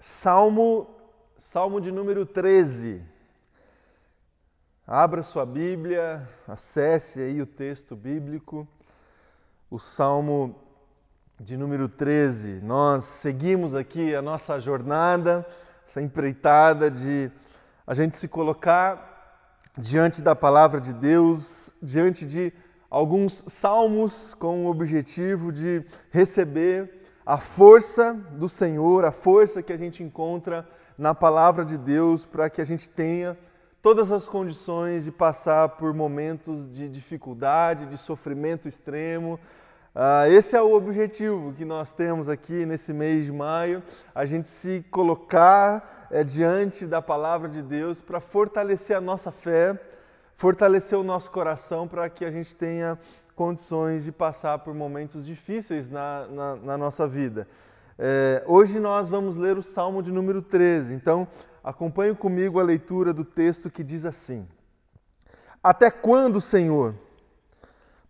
Salmo, Salmo de número 13. Abra sua Bíblia, acesse aí o texto bíblico, o Salmo de número 13. Nós seguimos aqui a nossa jornada, essa empreitada de a gente se colocar diante da palavra de Deus, diante de alguns salmos com o objetivo de receber a força do Senhor, a força que a gente encontra na palavra de Deus para que a gente tenha todas as condições de passar por momentos de dificuldade, de sofrimento extremo. Uh, esse é o objetivo que nós temos aqui nesse mês de maio, a gente se colocar é, diante da palavra de Deus para fortalecer a nossa fé, fortalecer o nosso coração para que a gente tenha condições de passar por momentos difíceis na, na, na nossa vida. É, hoje nós vamos ler o Salmo de número 13, então acompanhe comigo a leitura do texto que diz assim: Até quando, Senhor,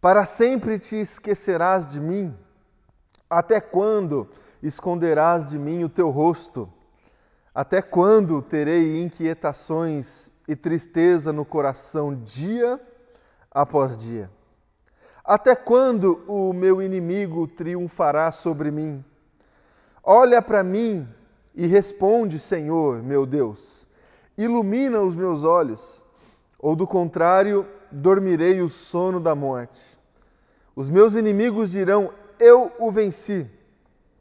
para sempre te esquecerás de mim? Até quando esconderás de mim o teu rosto? Até quando terei inquietações e tristeza no coração dia após dia? Até quando o meu inimigo triunfará sobre mim? Olha para mim e responde, Senhor, meu Deus. Ilumina os meus olhos, ou do contrário, dormirei o sono da morte. Os meus inimigos dirão: Eu o venci,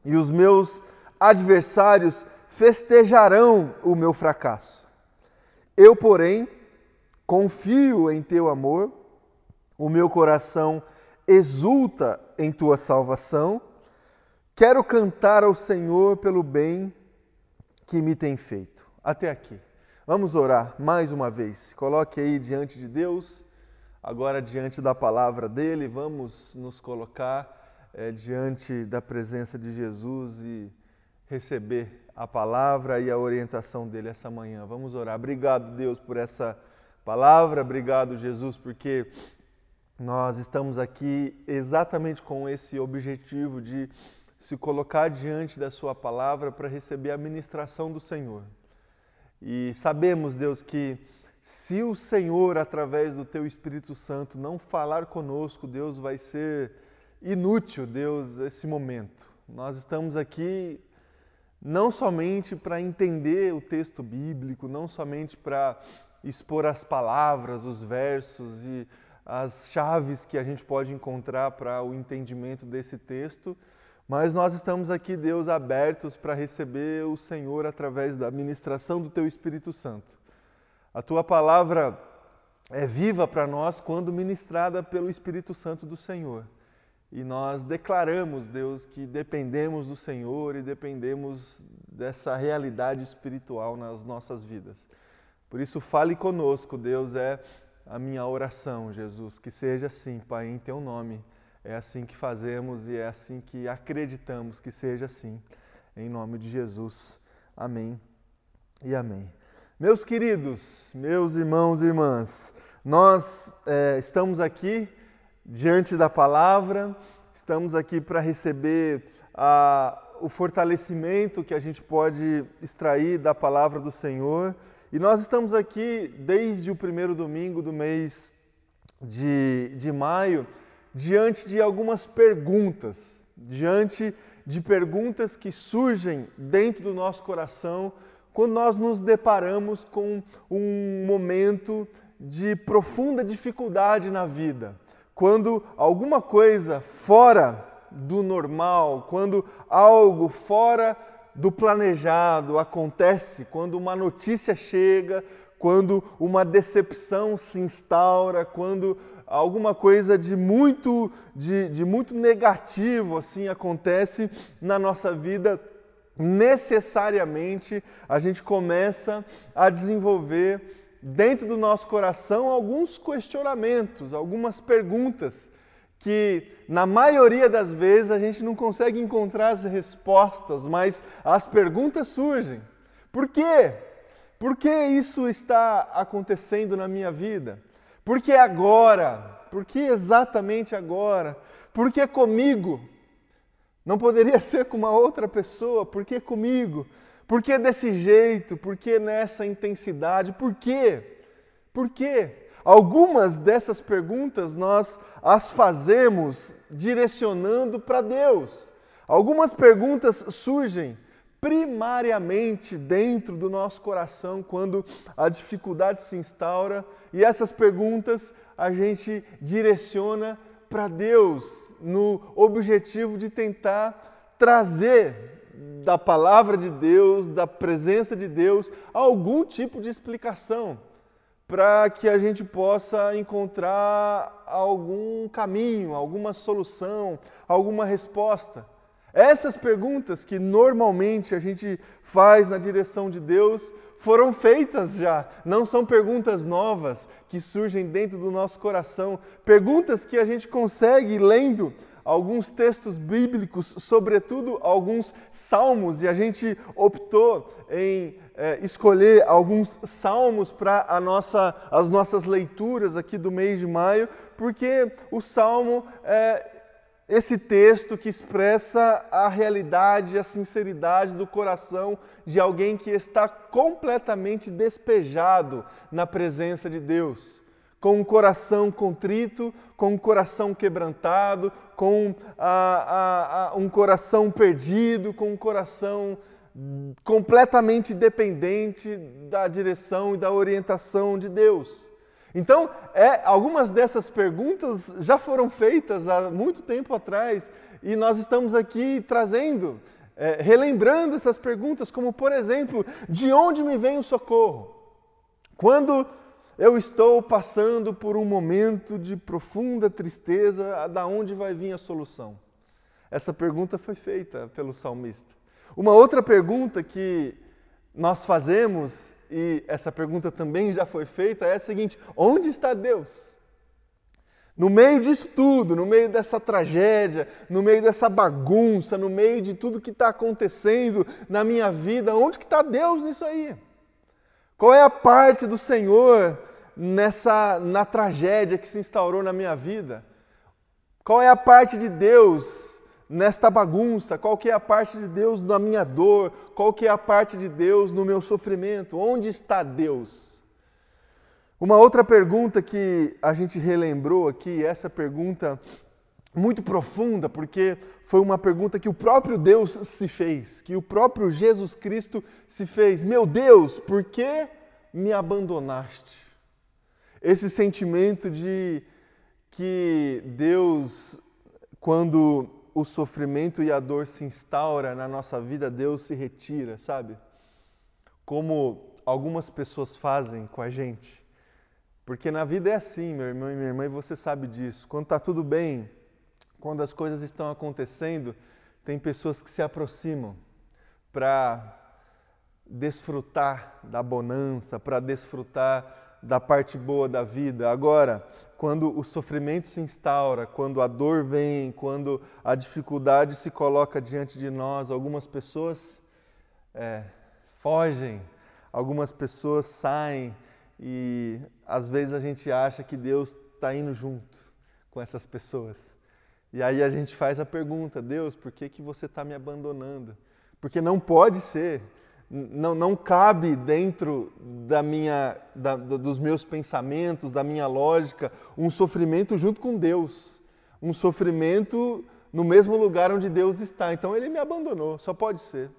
e os meus adversários festejarão o meu fracasso. Eu, porém, confio em teu amor, o meu coração exulta em tua salvação. Quero cantar ao Senhor pelo bem que me tem feito. Até aqui. Vamos orar mais uma vez. Coloque aí diante de Deus, agora diante da palavra dele, vamos nos colocar é, diante da presença de Jesus e receber a palavra e a orientação dele essa manhã. Vamos orar. Obrigado, Deus, por essa palavra. Obrigado, Jesus, porque nós estamos aqui exatamente com esse objetivo de se colocar diante da Sua palavra para receber a ministração do Senhor. E sabemos, Deus, que se o Senhor, através do Teu Espírito Santo, não falar conosco, Deus, vai ser inútil, Deus, esse momento. Nós estamos aqui não somente para entender o texto bíblico, não somente para expor as palavras, os versos e as chaves que a gente pode encontrar para o entendimento desse texto, mas nós estamos aqui, Deus, abertos para receber o Senhor através da ministração do Teu Espírito Santo. A Tua palavra é viva para nós quando ministrada pelo Espírito Santo do Senhor. E nós declaramos, Deus, que dependemos do Senhor e dependemos dessa realidade espiritual nas nossas vidas. Por isso, fale conosco, Deus, é a minha oração, Jesus, que seja assim, Pai, em teu nome. É assim que fazemos e é assim que acreditamos que seja assim. Em nome de Jesus. Amém e amém. Meus queridos, meus irmãos e irmãs, nós é, estamos aqui diante da palavra, estamos aqui para receber a, o fortalecimento que a gente pode extrair da palavra do Senhor. E nós estamos aqui desde o primeiro domingo do mês de, de maio, diante de algumas perguntas, diante de perguntas que surgem dentro do nosso coração quando nós nos deparamos com um momento de profunda dificuldade na vida. Quando alguma coisa fora do normal, quando algo fora do planejado acontece quando uma notícia chega, quando uma decepção se instaura, quando alguma coisa de muito, de, de muito negativo assim acontece na nossa vida, necessariamente a gente começa a desenvolver dentro do nosso coração alguns questionamentos, algumas perguntas que na maioria das vezes a gente não consegue encontrar as respostas, mas as perguntas surgem. Por quê? Por que isso está acontecendo na minha vida? Por que agora? Por que exatamente agora? Por que comigo? Não poderia ser com uma outra pessoa? Por que comigo? Por que desse jeito? Por que nessa intensidade? Por quê? Por quê? Algumas dessas perguntas nós as fazemos direcionando para Deus. Algumas perguntas surgem primariamente dentro do nosso coração quando a dificuldade se instaura e essas perguntas a gente direciona para Deus no objetivo de tentar trazer da palavra de Deus, da presença de Deus, algum tipo de explicação para que a gente possa encontrar algum caminho, alguma solução, alguma resposta. Essas perguntas que normalmente a gente faz na direção de Deus foram feitas já, não são perguntas novas que surgem dentro do nosso coração, perguntas que a gente consegue lendo alguns textos bíblicos, sobretudo alguns salmos, e a gente optou em é, escolher alguns salmos para nossa, as nossas leituras aqui do mês de maio, porque o salmo é esse texto que expressa a realidade, a sinceridade do coração de alguém que está completamente despejado na presença de Deus. Com um coração contrito, com um coração quebrantado, com a, a, a, um coração perdido, com um coração completamente dependente da direção e da orientação de Deus. Então, é, algumas dessas perguntas já foram feitas há muito tempo atrás e nós estamos aqui trazendo, é, relembrando essas perguntas, como por exemplo, de onde me vem o socorro? Quando eu estou passando por um momento de profunda tristeza, da onde vai vir a solução? Essa pergunta foi feita pelo salmista. Uma outra pergunta que nós fazemos, e essa pergunta também já foi feita, é a seguinte: onde está Deus? No meio disso tudo, no meio dessa tragédia, no meio dessa bagunça, no meio de tudo que está acontecendo na minha vida, onde que está Deus nisso aí? Qual é a parte do Senhor nessa na tragédia que se instaurou na minha vida? Qual é a parte de Deus nesta bagunça? Qual que é a parte de Deus na minha dor? Qual que é a parte de Deus no meu sofrimento? Onde está Deus? Uma outra pergunta que a gente relembrou aqui, essa pergunta muito profunda, porque foi uma pergunta que o próprio Deus se fez, que o próprio Jesus Cristo se fez. Meu Deus, por que me abandonaste? Esse sentimento de que Deus, quando o sofrimento e a dor se instaura na nossa vida, Deus se retira, sabe? Como algumas pessoas fazem com a gente. Porque na vida é assim, meu irmão e minha irmã, e você sabe disso. Quando está tudo bem, quando as coisas estão acontecendo, tem pessoas que se aproximam para desfrutar da bonança, para desfrutar da parte boa da vida. Agora, quando o sofrimento se instaura, quando a dor vem, quando a dificuldade se coloca diante de nós, algumas pessoas é, fogem, algumas pessoas saem e às vezes a gente acha que Deus está indo junto com essas pessoas. E aí a gente faz a pergunta: Deus, por que, que você está me abandonando? Porque não pode ser não, não cabe dentro da minha, da, dos meus pensamentos, da minha lógica, um sofrimento junto com Deus. Um sofrimento no mesmo lugar onde Deus está. Então ele me abandonou, só pode ser.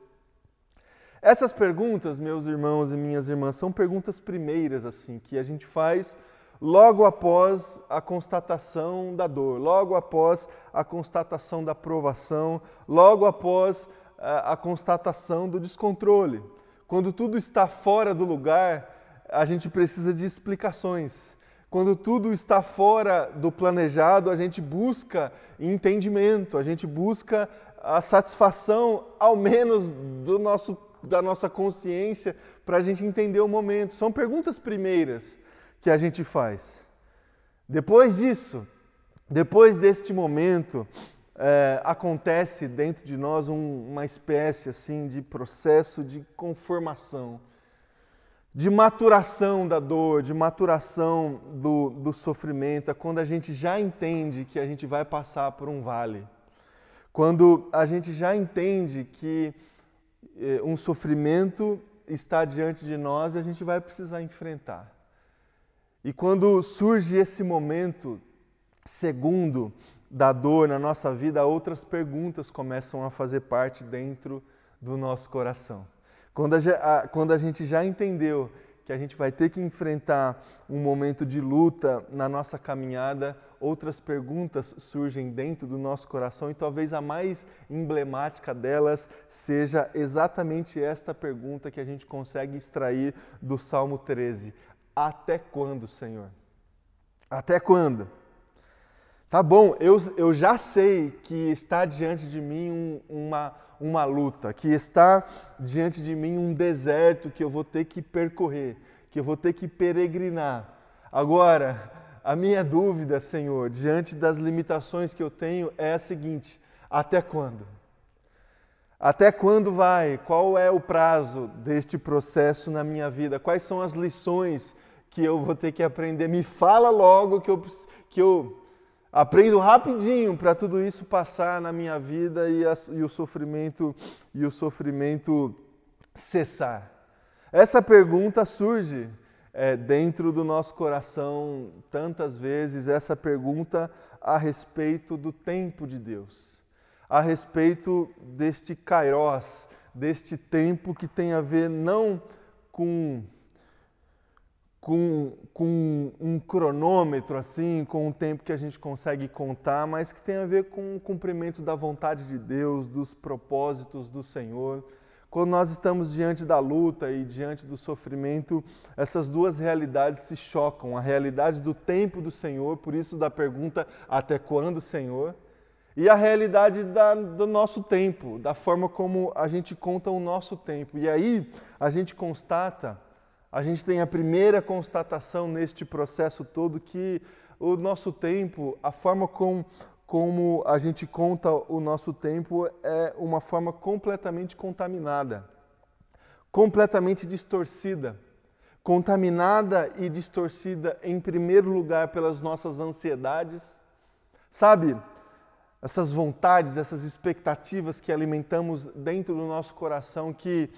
Essas perguntas, meus irmãos e minhas irmãs, são perguntas primeiras assim que a gente faz logo após a constatação da dor, logo após a constatação da provação, logo após a, constatação do descontrole. Quando tudo está fora do lugar, a gente precisa de explicações. Quando tudo está fora do planejado, a gente busca entendimento, a gente busca a satisfação, ao menos do nosso, da nossa consciência, para a gente entender o momento. São perguntas primeiras que a gente faz. Depois disso, depois deste momento, é, acontece dentro de nós um, uma espécie assim de processo de conformação, de maturação da dor, de maturação do, do sofrimento, é quando a gente já entende que a gente vai passar por um vale, quando a gente já entende que eh, um sofrimento está diante de nós e a gente vai precisar enfrentar. E quando surge esse momento segundo da dor na nossa vida, outras perguntas começam a fazer parte dentro do nosso coração. Quando a, quando a gente já entendeu que a gente vai ter que enfrentar um momento de luta na nossa caminhada, outras perguntas surgem dentro do nosso coração e talvez a mais emblemática delas seja exatamente esta pergunta que a gente consegue extrair do Salmo 13: Até quando, Senhor? Até quando? Tá bom, eu, eu já sei que está diante de mim um, uma, uma luta, que está diante de mim um deserto que eu vou ter que percorrer, que eu vou ter que peregrinar. Agora, a minha dúvida, Senhor, diante das limitações que eu tenho é a seguinte: até quando? Até quando vai? Qual é o prazo deste processo na minha vida? Quais são as lições que eu vou ter que aprender? Me fala logo que eu, que eu Aprendo rapidinho para tudo isso passar na minha vida e, a, e, o sofrimento e o sofrimento cessar. Essa pergunta surge é, dentro do nosso coração tantas vezes. Essa pergunta a respeito do tempo de Deus, a respeito deste kairos, deste tempo que tem a ver não com com, com um cronômetro, assim, com um tempo que a gente consegue contar, mas que tem a ver com o cumprimento da vontade de Deus, dos propósitos do Senhor. Quando nós estamos diante da luta e diante do sofrimento, essas duas realidades se chocam. A realidade do tempo do Senhor, por isso da pergunta até quando, Senhor? E a realidade da, do nosso tempo, da forma como a gente conta o nosso tempo. E aí a gente constata a gente tem a primeira constatação neste processo todo que o nosso tempo, a forma com, como a gente conta o nosso tempo é uma forma completamente contaminada, completamente distorcida. Contaminada e distorcida, em primeiro lugar, pelas nossas ansiedades. Sabe, essas vontades, essas expectativas que alimentamos dentro do nosso coração que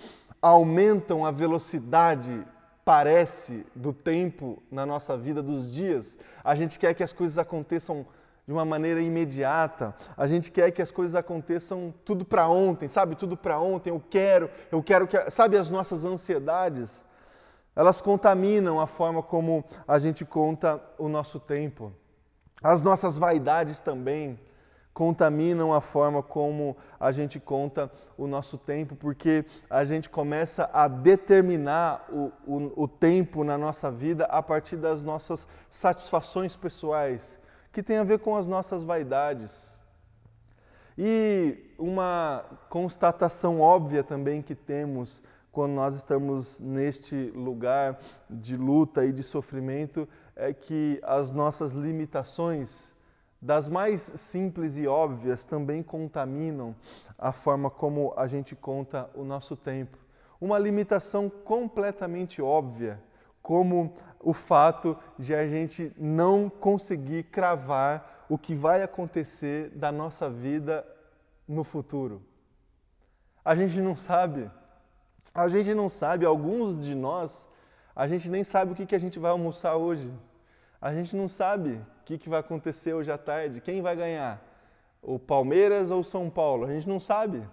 aumentam a velocidade parece do tempo na nossa vida, dos dias. A gente quer que as coisas aconteçam de uma maneira imediata. A gente quer que as coisas aconteçam tudo para ontem, sabe? Tudo para ontem. Eu quero, eu quero que, sabe, as nossas ansiedades, elas contaminam a forma como a gente conta o nosso tempo. As nossas vaidades também contaminam a forma como a gente conta o nosso tempo, porque a gente começa a determinar o, o, o, tempo na nossa vida a partir das nossas satisfações pessoais, que tem a ver com as nossas vaidades. E uma constatação óbvia também que temos quando nós estamos neste lugar de luta e de sofrimento é que as nossas limitações das mais simples e óbvias também contaminam a forma como a gente conta o nosso tempo. Uma limitação completamente óbvia, como o fato de a gente não conseguir cravar o que vai acontecer da nossa vida no futuro. A gente não sabe. A gente não sabe, alguns de nós, a gente nem sabe o que, a gente vai almoçar hoje. A gente não sabe o que, que vai acontecer hoje à tarde, quem vai ganhar, o Palmeiras ou o São Paulo. A gente não sabe.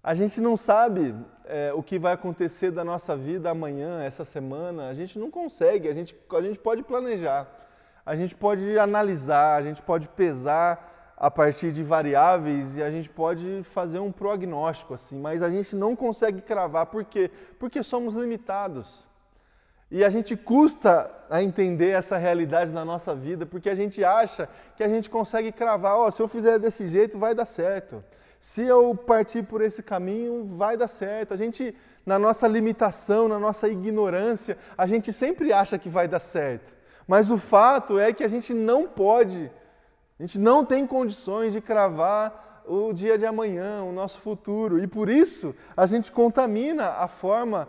A gente não sabe é, o que vai acontecer da nossa vida amanhã, essa semana. A gente não consegue. A gente, a gente pode planejar, a gente pode analisar, a gente pode pesar a partir de variáveis e a gente pode fazer um prognóstico assim, mas a gente não consegue cravar. Por quê? Porque somos limitados. E a gente custa a entender essa realidade na nossa vida, porque a gente acha que a gente consegue cravar, ó, oh, se eu fizer desse jeito vai dar certo. Se eu partir por esse caminho, vai dar certo. A gente, na nossa limitação, na nossa ignorância, a gente sempre acha que vai dar certo. Mas o fato é que a gente não pode, a gente não tem condições de cravar o dia de amanhã, o nosso futuro. E por isso a gente contamina a forma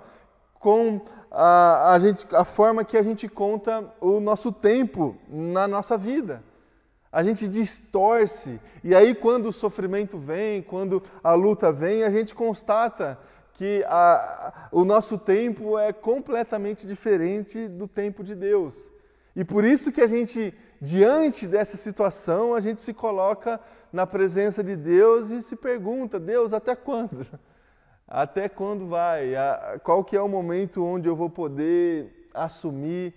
com a, a, gente, a forma que a gente conta o nosso tempo na nossa vida. A gente distorce. E aí, quando o sofrimento vem, quando a luta vem, a gente constata que a, o nosso tempo é completamente diferente do tempo de Deus. E por isso que a gente, diante dessa situação, a gente se coloca na presença de Deus e se pergunta: Deus, até quando? Até quando vai? Qual que é o momento onde eu vou poder assumir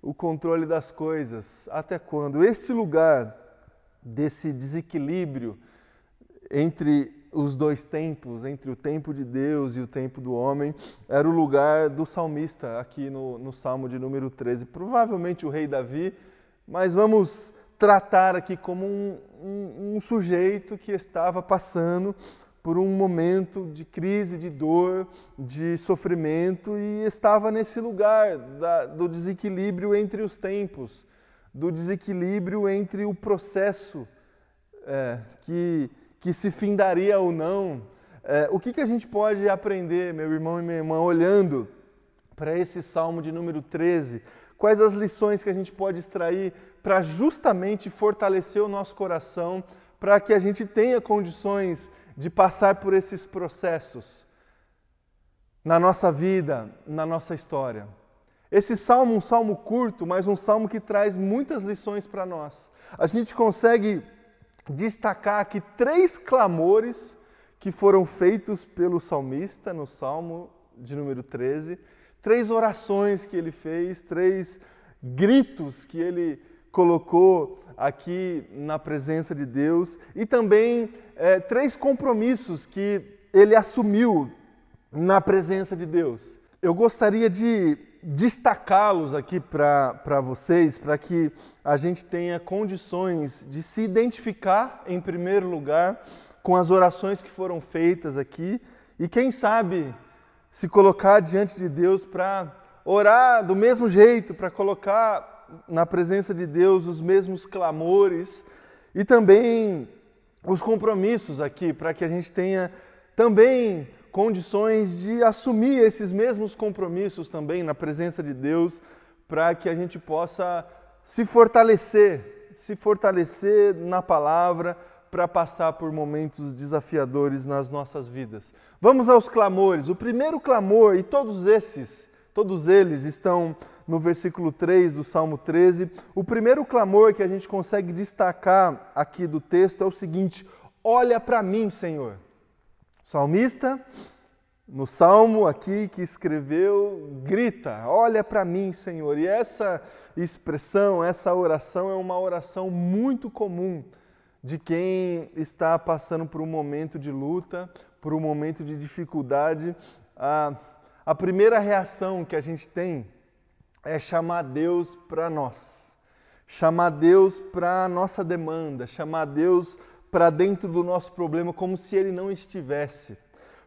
o controle das coisas? Até quando? Este lugar desse desequilíbrio entre os dois tempos, entre o tempo de Deus e o tempo do homem, era o lugar do salmista aqui no, no Salmo de número 13. Provavelmente o rei Davi, mas vamos tratar aqui como um, um, um sujeito que estava passando por um momento de crise, de dor, de sofrimento e estava nesse lugar da, do desequilíbrio entre os tempos, do desequilíbrio entre o processo é, que, que se findaria ou não. É, o que, que a gente pode aprender, meu irmão e minha irmã, olhando para esse salmo de número 13? Quais as lições que a gente pode extrair para justamente fortalecer o nosso coração, para que a gente tenha condições de passar por esses processos na nossa vida, na nossa história. Esse salmo, um salmo curto, mas um salmo que traz muitas lições para nós. A gente consegue destacar aqui três clamores que foram feitos pelo salmista no salmo de número 13, três orações que ele fez, três gritos que ele colocou aqui na presença de Deus e também é, três compromissos que ele assumiu na presença de Deus. Eu gostaria de destacá-los aqui para vocês, para que a gente tenha condições de se identificar, em primeiro lugar, com as orações que foram feitas aqui e, quem sabe, se colocar diante de Deus para orar do mesmo jeito, para colocar na presença de Deus os mesmos clamores e também os compromissos aqui, para que a gente tenha também condições de assumir esses mesmos compromissos também na presença de Deus, para que a gente possa se fortalecer, se fortalecer na palavra para passar por momentos desafiadores nas nossas vidas. Vamos aos clamores. O primeiro clamor, e todos esses, todos eles estão no versículo 3 do Salmo 13. O primeiro clamor que a gente consegue destacar aqui do texto é o seguinte: Olha para mim, Senhor. O salmista, no salmo aqui que escreveu, grita: Olha para mim, Senhor. E essa expressão, essa oração é uma oração muito comum de quem está passando por um momento de luta, por um momento de dificuldade. A, a primeira reação que a gente tem é chamar Deus para nós, chamar Deus para a nossa demanda, chamar Deus para dentro do nosso problema como se ele não estivesse.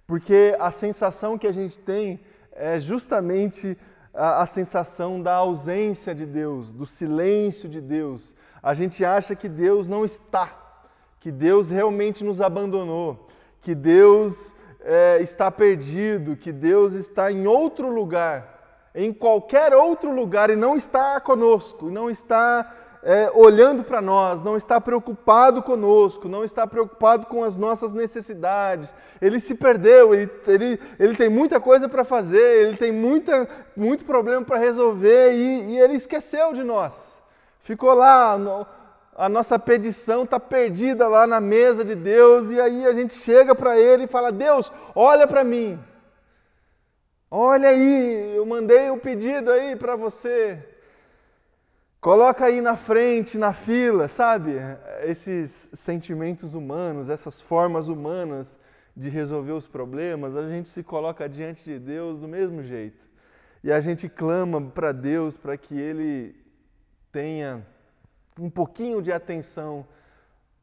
Porque a sensação que a gente tem é justamente a, a sensação da ausência de Deus, do silêncio de Deus. A gente acha que Deus não está, que Deus realmente nos abandonou, que Deus é, está perdido, que Deus está em outro lugar em qualquer outro lugar e não está conosco, não está é, olhando para nós, não está preocupado conosco, não está preocupado com as nossas necessidades. Ele se perdeu, ele, ele, ele tem muita coisa para fazer, ele tem muita, muito problema para resolver e, e, ele esqueceu de nós. Ficou lá, no, a nossa pedição está perdida lá na mesa de Deus e aí a gente chega para ele e fala: Deus, olha para mim. Olha aí, eu mandei o um pedido aí para você. Coloca aí na frente, na fila, sabe? Esses sentimentos humanos, essas formas humanas de resolver os problemas, a gente se coloca diante de Deus do mesmo jeito. E a gente clama para Deus para que Ele tenha um pouquinho de atenção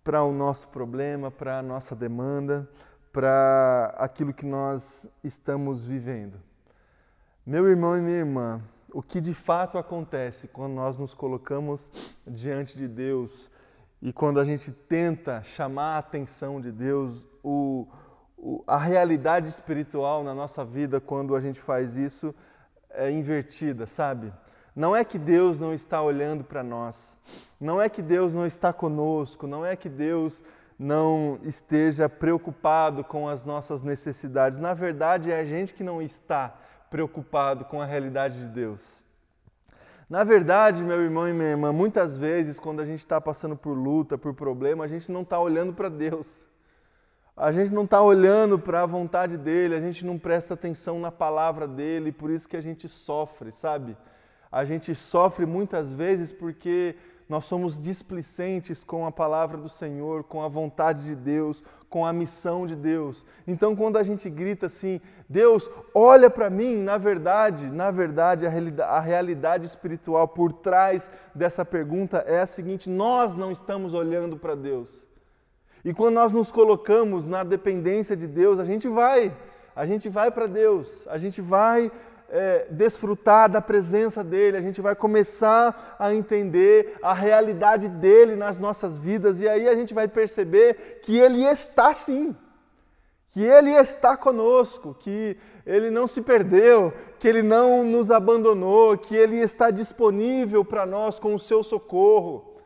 para o nosso problema, para a nossa demanda, para aquilo que nós estamos vivendo. Meu irmão e minha irmã, o que de fato acontece quando nós nos colocamos diante de Deus e quando a gente tenta chamar a atenção de Deus, o, o, a realidade espiritual na nossa vida, quando a gente faz isso, é invertida, sabe? Não é que Deus não está olhando para nós, não é que Deus não está conosco, não é que Deus não esteja preocupado com as nossas necessidades. Na verdade, é a gente que não está preocupado com a realidade de Deus. Na verdade, meu irmão e minha irmã, muitas vezes, quando a gente está passando por luta, por problema, a gente não está olhando para Deus. A gente não está olhando para a vontade dele, a gente não presta atenção na palavra dele, por isso que a gente sofre, sabe? A gente sofre muitas vezes porque nós somos displicentes com a palavra do Senhor, com a vontade de Deus, com a missão de Deus. Então, quando a gente grita assim, Deus, olha para mim, na verdade, na verdade, a realidade, espiritual por trás dessa pergunta é a seguinte: nós não estamos olhando para Deus. E quando nós nos colocamos na dependência de Deus, a gente vai, a gente vai para Deus, a gente vai é, desfrutar da presença dEle, a gente vai começar a entender a realidade dEle nas nossas vidas. E aí a gente vai perceber que Ele está sim, que Ele está conosco, que Ele não se perdeu, que Ele não nos abandonou, que Ele está disponível para nós com o seu socorro,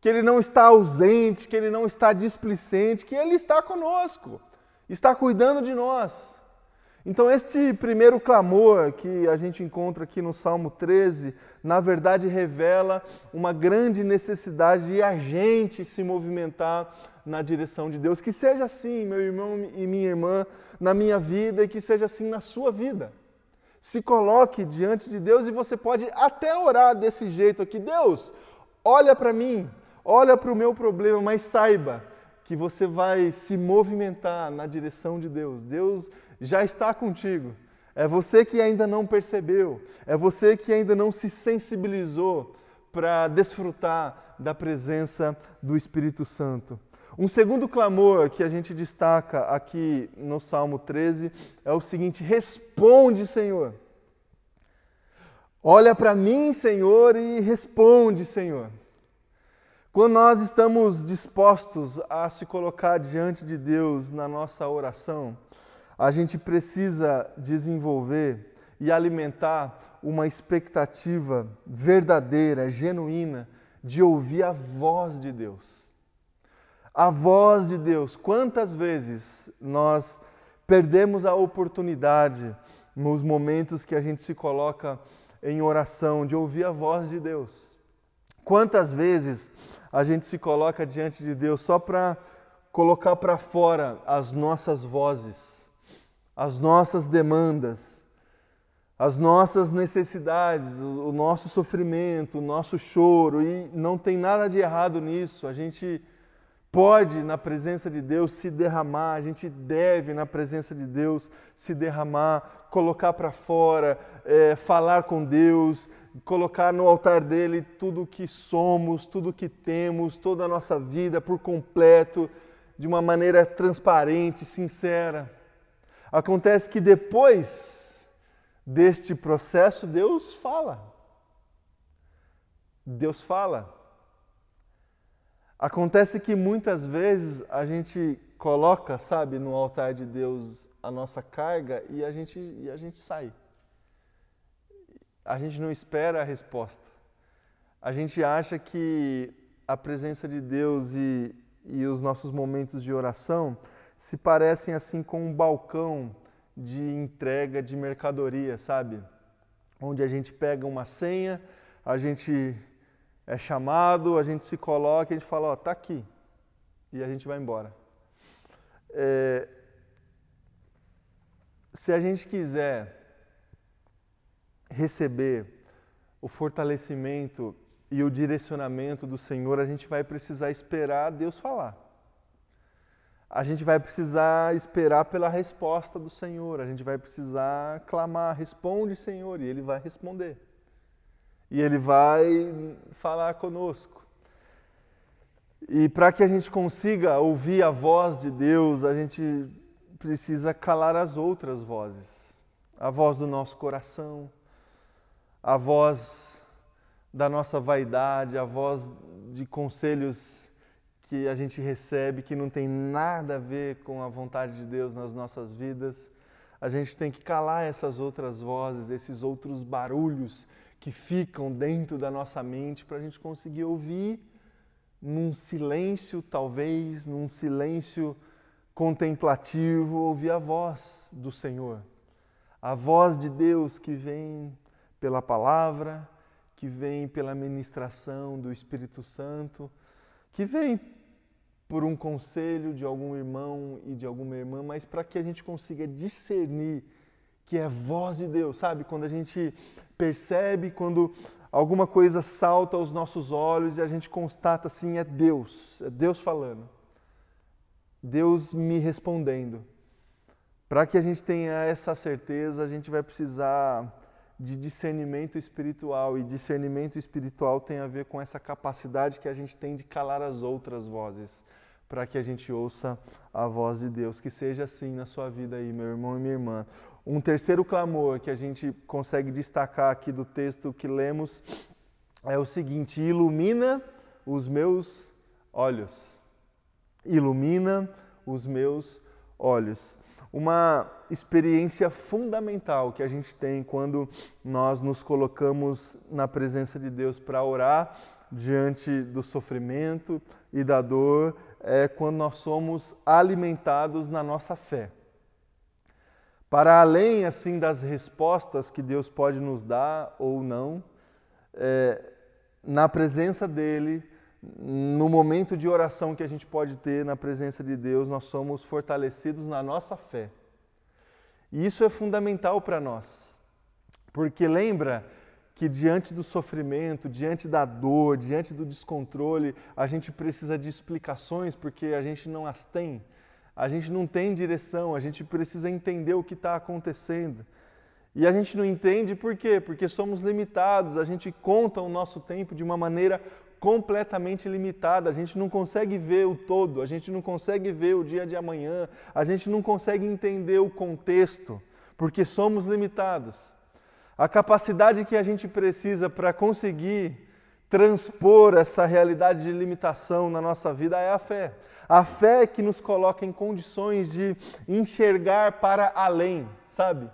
que Ele não está ausente, que Ele não está displicente, que Ele está conosco, está cuidando de nós. Então, este primeiro clamor que a gente encontra aqui no Salmo 13, na verdade revela uma grande necessidade de a gente se movimentar na direção de Deus. Que seja assim, meu irmão e minha irmã, na minha vida e que seja assim na sua vida. Se coloque diante de Deus e você pode até orar desse jeito aqui: Deus, olha para mim, olha para o meu problema, mas saiba que você vai se movimentar na direção de Deus. Deus já está contigo. É você que ainda não percebeu, é você que ainda não se sensibilizou para desfrutar da presença do Espírito Santo. Um segundo clamor que a gente destaca aqui no Salmo 13 é o seguinte: Responde, Senhor. Olha para mim, Senhor, e responde, Senhor. Quando nós estamos dispostos a se colocar diante de Deus na nossa oração, a gente precisa desenvolver e alimentar uma expectativa verdadeira, genuína, de ouvir a voz de Deus. A voz de Deus. Quantas vezes nós perdemos a oportunidade nos momentos que a gente se coloca em oração de ouvir a voz de Deus? Quantas vezes a gente se coloca diante de Deus só para colocar para fora as nossas vozes? As nossas demandas, as nossas necessidades, o nosso sofrimento, o nosso choro, e não tem nada de errado nisso. A gente pode, na presença de Deus, se derramar, a gente deve, na presença de Deus, se derramar, colocar para fora, é, falar com Deus, colocar no altar dele tudo o que somos, tudo o que temos, toda a nossa vida por completo, de uma maneira transparente, sincera. Acontece que depois deste processo, Deus fala. Deus fala. Acontece que muitas vezes a gente coloca, sabe, no altar de Deus a nossa carga e a gente, e a gente sai. A gente não espera a resposta. A gente acha que a presença de Deus e, e os nossos momentos de oração se parecem assim com um balcão de entrega de mercadoria, sabe? Onde a gente pega uma senha, a gente é chamado, a gente se coloca a gente fala, ó, tá aqui. E a gente vai embora. É, se a gente quiser receber o fortalecimento e o direcionamento do Senhor, a gente vai precisar esperar Deus falar a gente vai precisar esperar pela resposta do Senhor, a gente vai precisar clamar: responde, Senhor, e Ele vai responder. E Ele vai falar conosco. E para que a gente consiga ouvir a voz de Deus, a gente precisa calar as outras vozes. A voz do nosso coração, a voz da nossa vaidade, a voz de conselhos que a gente recebe que não tem nada a ver com a vontade de Deus nas nossas vidas. A gente tem que calar essas outras vozes, esses outros barulhos que ficam dentro da nossa mente para a gente conseguir ouvir num silêncio, talvez, num silêncio contemplativo, ouvir a voz do Senhor. A voz de Deus que vem pela palavra, que vem pela ministração do Espírito Santo, que vem por um conselho de algum irmão e de alguma irmã, mas para que a gente consiga discernir que é voz de Deus, sabe? Quando a gente percebe, quando alguma coisa salta aos nossos olhos e a gente constata assim, é Deus, é Deus falando. Deus me respondendo. Para que a gente tenha essa certeza, a gente vai precisar de discernimento espiritual. E discernimento espiritual tem a ver com essa capacidade que a gente tem de calar as outras vozes, para que a gente ouça a voz de Deus. Que seja assim na sua vida aí, meu irmão e minha irmã. Um terceiro clamor que a gente consegue destacar aqui do texto que lemos é o seguinte: ilumina os meus olhos. Ilumina os meus olhos uma experiência fundamental que a gente tem quando nós nos colocamos na presença de Deus para orar diante do sofrimento e da dor, é quando nós somos alimentados na nossa fé. Para além assim das respostas que Deus pode nos dar ou não, é, na presença dele, no momento de oração que a gente pode ter na presença de Deus, nós somos fortalecidos na nossa fé. E isso é fundamental para nós, porque lembra que diante do sofrimento, diante da dor, diante do descontrole, a gente precisa de explicações porque a gente não as tem, a gente não tem direção, a gente precisa entender o que está acontecendo. E a gente não entende por quê? Porque somos limitados, a gente conta o nosso tempo de uma maneira completamente limitada. A gente não consegue ver o todo, a gente não consegue ver o dia de amanhã, a gente não consegue entender o contexto, porque somos limitados. A capacidade que a gente precisa para conseguir transpor essa realidade de limitação na nossa vida é a fé. A fé que nos coloca em condições de enxergar para além, sabe?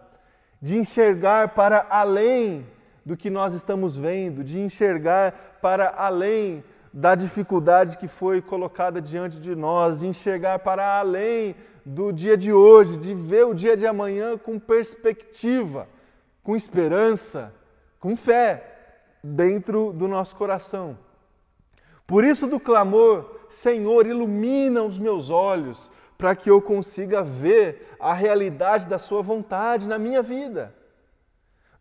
De enxergar para além do que nós estamos vendo, de enxergar para além da dificuldade que foi colocada diante de nós, de enxergar para além do dia de hoje, de ver o dia de amanhã com perspectiva, com esperança, com fé dentro do nosso coração. Por isso do clamor, Senhor, ilumina os meus olhos, para que eu consiga ver a realidade da Sua vontade na minha vida.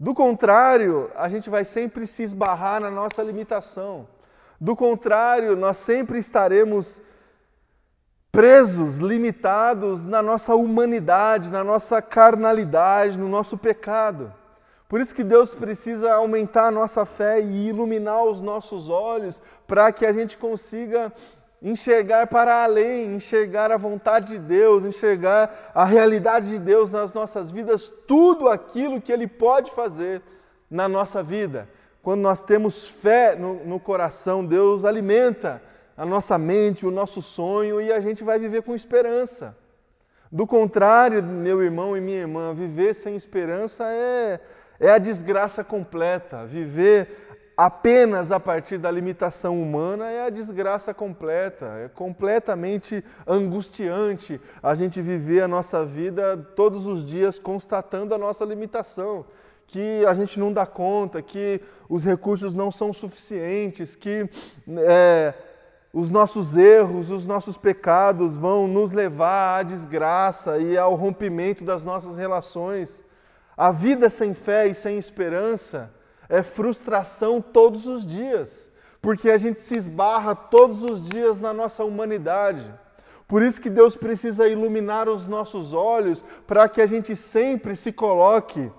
Do contrário, a gente vai sempre se esbarrar na nossa limitação. Do contrário, nós sempre estaremos presos, limitados na nossa humanidade, na nossa carnalidade, no nosso pecado. Por isso que Deus precisa aumentar a nossa fé e iluminar os nossos olhos para que a gente consiga enxergar para além, enxergar a vontade de Deus, enxergar a realidade de Deus nas nossas vidas, tudo aquilo que Ele pode fazer na nossa vida. Quando nós temos fé no, no coração, Deus alimenta a nossa mente, o nosso sonho e a gente vai viver com esperança. Do contrário, meu irmão e minha irmã, viver sem esperança é, é a desgraça completa. Viver apenas a partir da limitação humana é a desgraça completa. É completamente angustiante a gente viver a nossa vida todos os dias constatando a nossa limitação. Que a gente não dá conta, que os recursos não são suficientes, que é, os nossos erros, os nossos pecados vão nos levar à desgraça e ao rompimento das nossas relações. A vida sem fé e sem esperança é frustração todos os dias, porque a gente se esbarra todos os dias na nossa humanidade. Por isso que Deus precisa iluminar os nossos olhos para que a gente sempre se coloque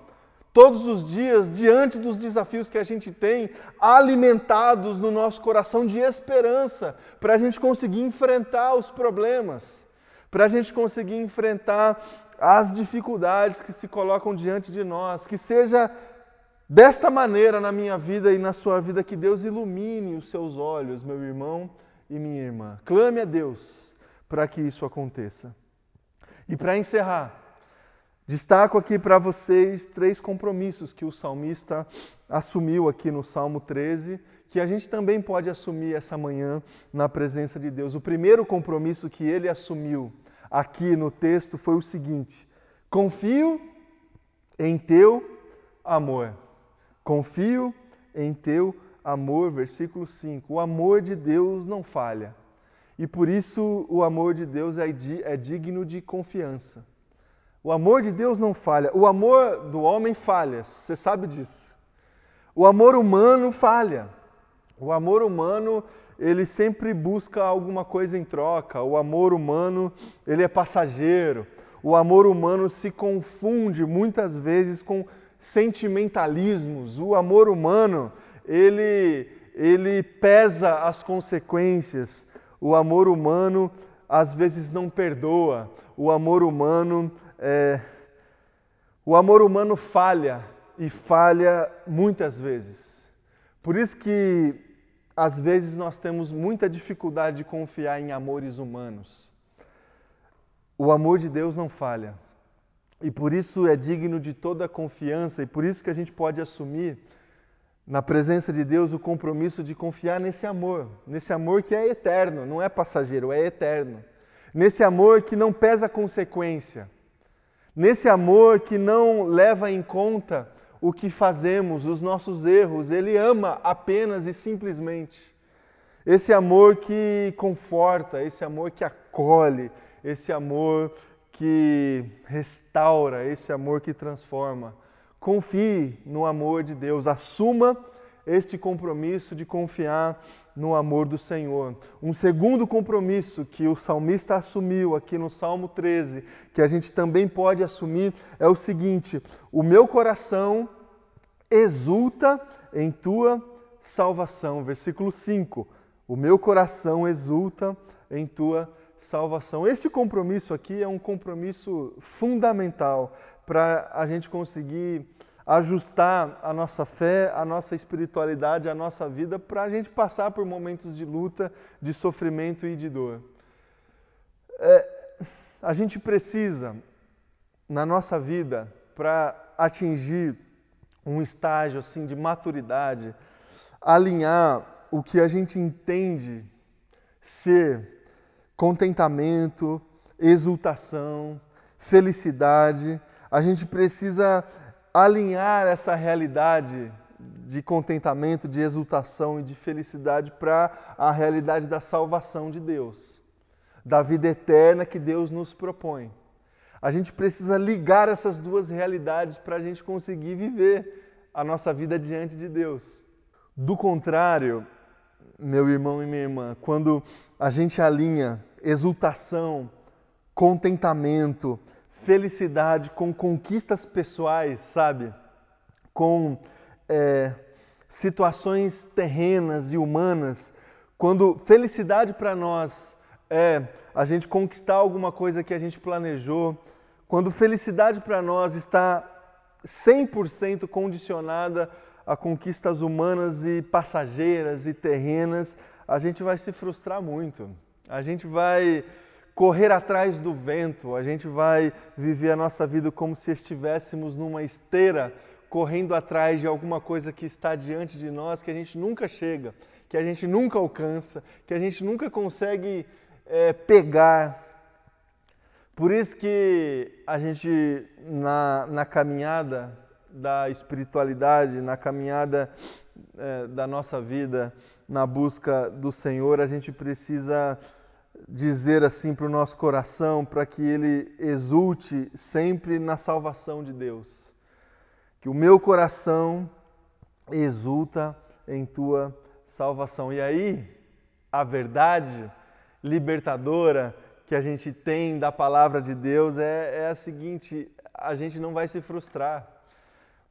todos os dias diante dos desafios que a gente tem, alimentados no nosso coração de esperança, para a gente conseguir enfrentar os problemas, para a gente conseguir enfrentar as dificuldades que se colocam diante de nós, que seja Desta maneira, na minha vida e na sua vida, que Deus ilumine os seus olhos, meu irmão e minha irmã. Clame a Deus para que isso aconteça. E para encerrar, Destaco aqui para vocês três compromissos que o salmista assumiu aqui no Salmo 13, que a gente também pode assumir essa manhã na presença de Deus. O primeiro compromisso que ele assumiu aqui no texto foi o seguinte: confio em teu amor. Confio em teu amor, versículo 5. O amor de Deus não falha. E por isso o amor de Deus é, é digno de confiança. O amor de Deus não falha. O amor do homem falha, você sabe disso. O amor humano falha. O amor humano, ele sempre busca alguma coisa em troca. O amor humano, ele é passageiro. O amor humano se confunde muitas vezes com sentimentalismos. O amor humano, ele ele pesa as consequências. O amor humano às vezes não perdoa. O amor humano é, o amor humano falha e falha muitas vezes. Por isso que às vezes nós temos muita dificuldade de confiar em amores humanos. O amor de Deus não falha. E por isso é digno de toda confiança e por isso que a gente pode assumir na presença de Deus o compromisso de confiar nesse amor, nesse amor que é eterno, não é passageiro, é eterno. Nesse amor que não pesa consequência, Nesse amor que não leva em conta o que fazemos, os nossos erros, ele ama apenas e simplesmente. Esse amor que conforta, esse amor que acolhe, esse amor que restaura, esse amor que transforma. Confie no amor de Deus, assuma este compromisso de confiar no amor do Senhor. Um segundo compromisso que o salmista assumiu aqui no Salmo 13, que a gente também pode assumir, é o seguinte: o meu coração exulta em tua salvação. Versículo 5. O meu coração exulta em tua salvação. Este compromisso aqui é um compromisso fundamental para a gente conseguir ajustar a nossa fé, a nossa espiritualidade, a nossa vida para a gente passar por momentos de luta, de sofrimento e de dor. É, a gente precisa, na nossa vida, para atingir um estágio assim de maturidade, alinhar o que a gente entende ser contentamento, exultação, felicidade. A gente precisa alinhar essa realidade de contentamento, de exultação e de felicidade para a realidade da salvação de Deus, da vida eterna que Deus nos propõe. A gente precisa ligar essas duas realidades para a gente conseguir viver a nossa vida diante de Deus. Do contrário, meu irmão e minha irmã, quando a gente alinha exultação, contentamento, felicidade com conquistas pessoais, sabe? Com é, situações terrenas e humanas. Quando felicidade para nós é a gente conquistar alguma coisa que a gente planejou, quando felicidade para nós está 100% condicionada a conquistas humanas e passageiras e terrenas, a gente vai se frustrar muito. A gente vai correr atrás do vento, a gente vai viver a nossa vida como se estivéssemos numa esteira correndo atrás de alguma coisa que está diante de nós, que a gente nunca chega, que a gente nunca alcança, que a gente nunca consegue é, pegar. Por isso que a gente, na, na caminhada da espiritualidade, na caminhada é, da nossa vida, na busca do Senhor, a gente precisa dizer assim para o nosso coração, para que ele exulte sempre na salvação de Deus. Que o meu coração exulta em tua salvação. E aí, a verdade libertadora que a gente tem da palavra de Deus é, é a seguinte: a gente não vai se frustrar,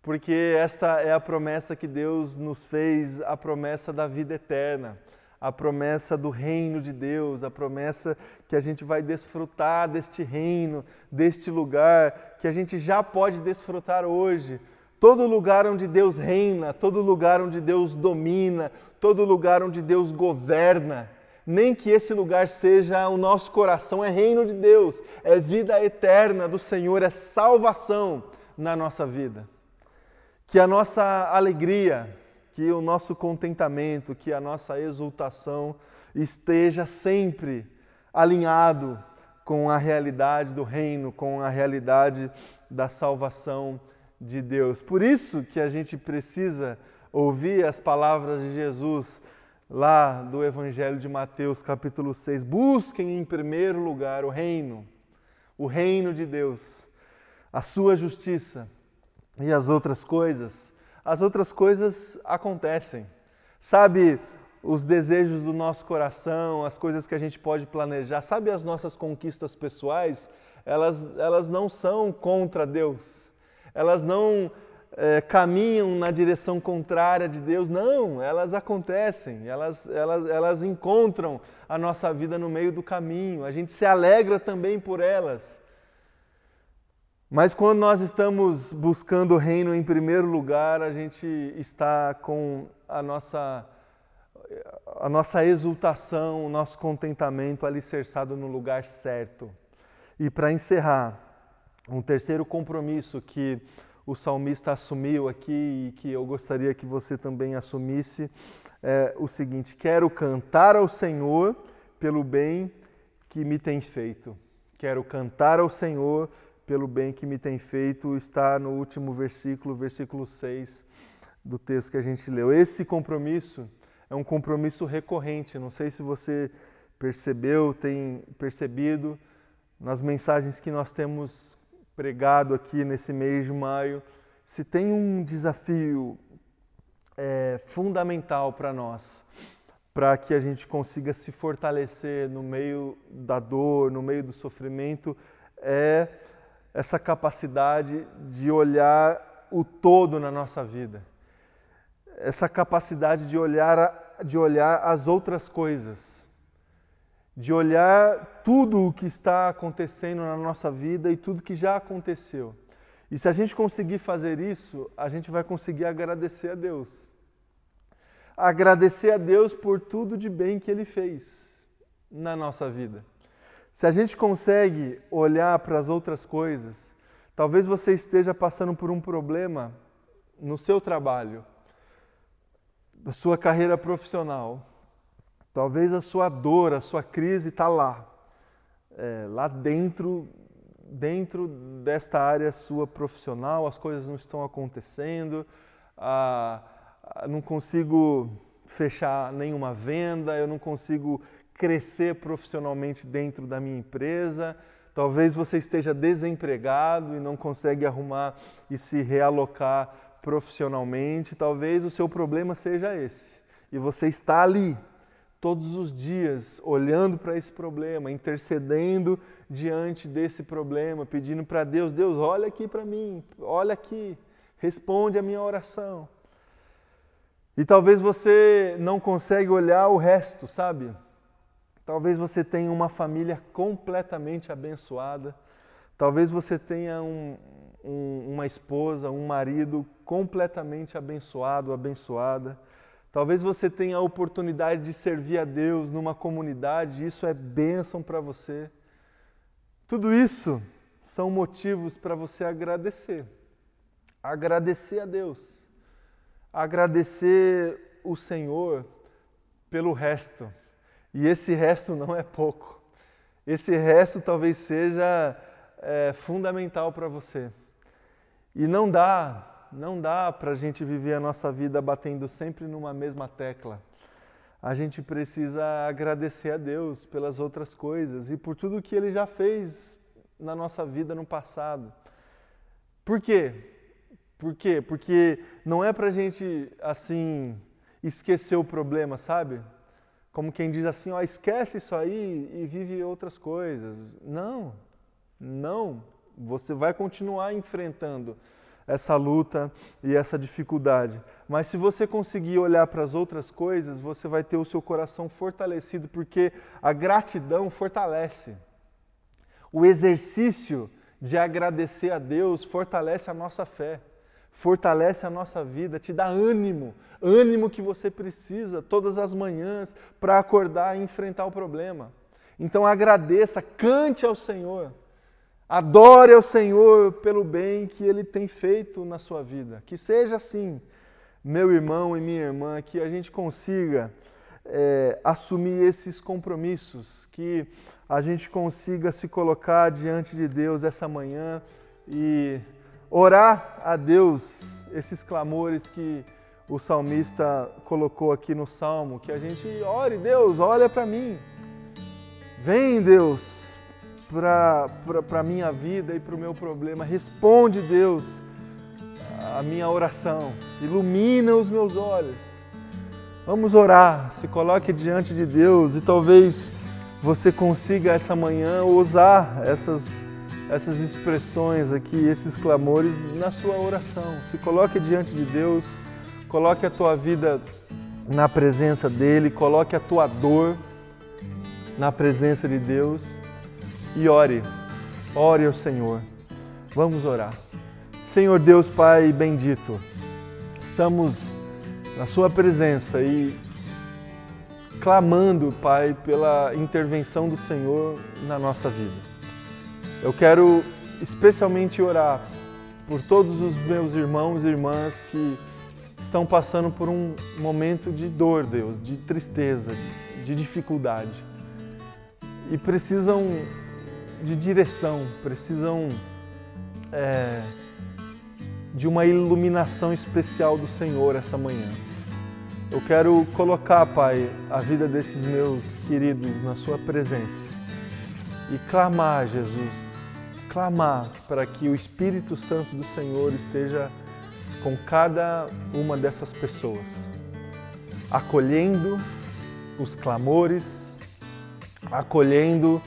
porque esta é a promessa que Deus nos fez, a promessa da vida eterna a promessa do reino de Deus, a promessa que a gente vai desfrutar deste reino, deste lugar, que a gente já pode desfrutar hoje. Todo lugar onde Deus reina, todo lugar onde Deus domina, todo lugar onde Deus governa, nem que esse lugar seja o nosso coração, é reino de Deus, é vida eterna do Senhor, é salvação na nossa vida. Que a nossa alegria, que o nosso contentamento, que a nossa exultação esteja sempre alinhado com a realidade do reino, com a realidade da salvação de Deus. Por isso que a gente precisa ouvir as palavras de Jesus lá do Evangelho de Mateus, capítulo 6. Busquem em primeiro lugar o reino, o reino de Deus, a sua justiça e as outras coisas. As outras coisas acontecem. Sabe, os desejos do nosso coração, as coisas que a gente pode planejar, sabe, as nossas conquistas pessoais, elas, elas não são contra Deus. Elas não é, caminham na direção contrária de Deus. Não, elas acontecem, elas, elas, elas encontram a nossa vida no meio do caminho. A gente se alegra também por elas. Mas quando nós estamos buscando o reino em primeiro lugar, a gente está com a nossa, a nossa exultação, o nosso contentamento alicerçado no lugar certo. E para encerrar, um terceiro compromisso que o salmista assumiu aqui e que eu gostaria que você também assumisse é o seguinte: quero cantar ao Senhor pelo bem que me tem feito. Quero cantar ao Senhor pelo bem que me tem feito, está no último versículo, versículo 6 do texto que a gente leu. Esse compromisso é um compromisso recorrente, não sei se você percebeu, tem percebido nas mensagens que nós temos pregado aqui nesse mês de maio, se tem um desafio é, fundamental para nós, para que a gente consiga se fortalecer no meio da dor, no meio do sofrimento, é essa capacidade de olhar o todo na nossa vida. Essa capacidade de olhar, de olhar as outras coisas de olhar tudo o que está acontecendo na nossa vida e tudo que já aconteceu. E se a gente conseguir fazer isso, a gente vai conseguir agradecer a Deus. Agradecer a Deus por tudo de bem que Ele fez na nossa vida. Se a gente consegue olhar para as outras coisas, talvez você esteja passando por um problema no seu trabalho, na sua carreira profissional. Talvez a sua dor, a sua crise está lá, é, lá dentro, dentro desta área sua profissional, as coisas não estão acontecendo, ah, não consigo fechar nenhuma venda, eu não consigo crescer profissionalmente dentro da minha empresa. Talvez você esteja desempregado e não consegue arrumar e se realocar profissionalmente. Talvez o seu problema seja esse. E você está ali, todos os dias olhando para esse problema, intercedendo diante desse problema, pedindo para Deus: Deus, olha aqui para mim, olha aqui, responde a minha oração. E talvez você não consegue olhar o resto, sabe? Talvez você tenha uma família completamente abençoada. Talvez você tenha um, um, uma esposa, um marido completamente abençoado, abençoada. Talvez você tenha a oportunidade de servir a Deus numa comunidade, isso é bênção para você. Tudo isso são motivos para você agradecer. Agradecer a Deus. Agradecer o Senhor pelo resto. E esse resto não é pouco. Esse resto talvez seja é, fundamental para você. E não dá não dá para a gente viver a nossa vida batendo sempre numa mesma tecla. A gente precisa agradecer a Deus pelas outras coisas e por tudo que Ele já fez na nossa vida no passado. Por quê? Por quê? Porque não é para a gente, assim, esquecer o problema, sabe? Como quem diz assim, ó, esquece isso aí e vive outras coisas. Não, não. Você vai continuar enfrentando essa luta e essa dificuldade. Mas se você conseguir olhar para as outras coisas, você vai ter o seu coração fortalecido, porque a gratidão fortalece. O exercício de agradecer a Deus fortalece a nossa fé, fortalece a nossa vida, te dá ânimo, ânimo que você precisa todas as manhãs para acordar e enfrentar o problema. Então agradeça, cante ao Senhor, adore ao Senhor pelo bem que Ele tem feito na sua vida. Que seja assim, meu irmão e minha irmã, que a gente consiga é, assumir esses compromissos, que a gente consiga se colocar diante de Deus essa manhã e orar a Deus esses clamores que o salmista colocou aqui no salmo, que a gente ore, Deus, olha para mim. Vem, Deus, para a minha vida e para o meu problema. Responde, Deus, a minha oração. Ilumina os meus olhos. Vamos orar, se coloque diante de Deus e talvez você consiga essa manhã usar essas essas expressões aqui, esses clamores na sua oração. Se coloque diante de Deus, coloque a tua vida na presença dele, coloque a tua dor na presença de Deus e ore. Ore ao Senhor. Vamos orar. Senhor Deus Pai bendito, estamos na Sua presença e clamando, Pai, pela intervenção do Senhor na nossa vida. Eu quero especialmente orar por todos os meus irmãos e irmãs que estão passando por um momento de dor, Deus, de tristeza, de dificuldade. E precisam de direção, precisam é, de uma iluminação especial do Senhor essa manhã. Eu quero colocar, Pai, a vida desses meus queridos na Sua presença e clamar, Jesus, clamar para que o Espírito Santo do Senhor esteja com cada uma dessas pessoas, acolhendo os clamores, acolhendo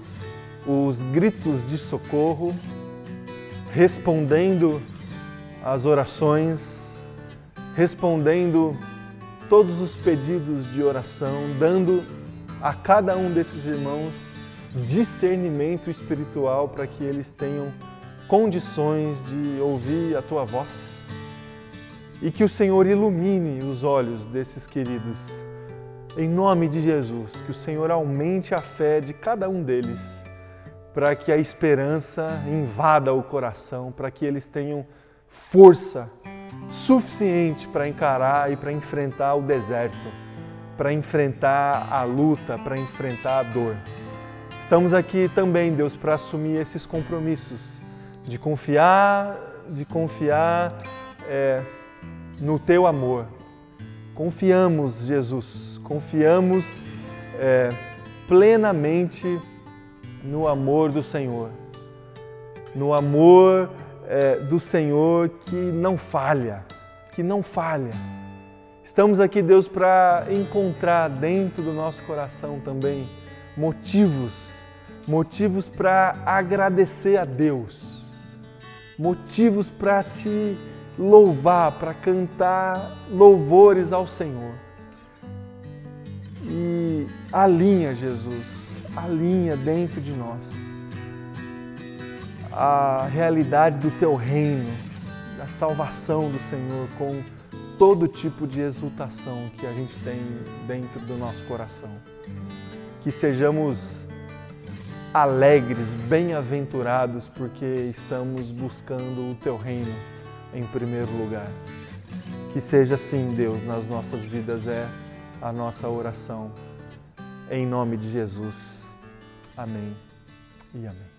os gritos de socorro, respondendo às orações, respondendo todos os pedidos de oração, dando a cada um desses irmãos discernimento espiritual para que eles tenham condições de ouvir a tua voz e que o Senhor ilumine os olhos desses queridos. Em nome de Jesus, que o Senhor aumente a fé de cada um deles, para que a esperança invada o coração, para que eles tenham força suficiente para encarar e para enfrentar o deserto, para enfrentar a luta, para enfrentar a dor. Estamos aqui também, Deus, para assumir esses compromissos de confiar, de confiar é, no Teu amor. Confiamos, Jesus, confiamos é, plenamente no amor do Senhor, no amor é, do Senhor que não falha, que não falha. Estamos aqui, Deus, para encontrar dentro do nosso coração também motivos motivos para agradecer a Deus, motivos para te louvar, para cantar louvores ao Senhor. E alinha, Jesus, alinha dentro de nós a realidade do teu reino, da salvação do Senhor com todo tipo de exultação que a gente tem dentro do nosso coração. Que sejamos alegres, bem-aventurados, porque estamos buscando o Teu reino em primeiro lugar. Que seja assim, Deus, nas nossas vidas é a nossa oração. Em nome de Jesus. Amém e amém.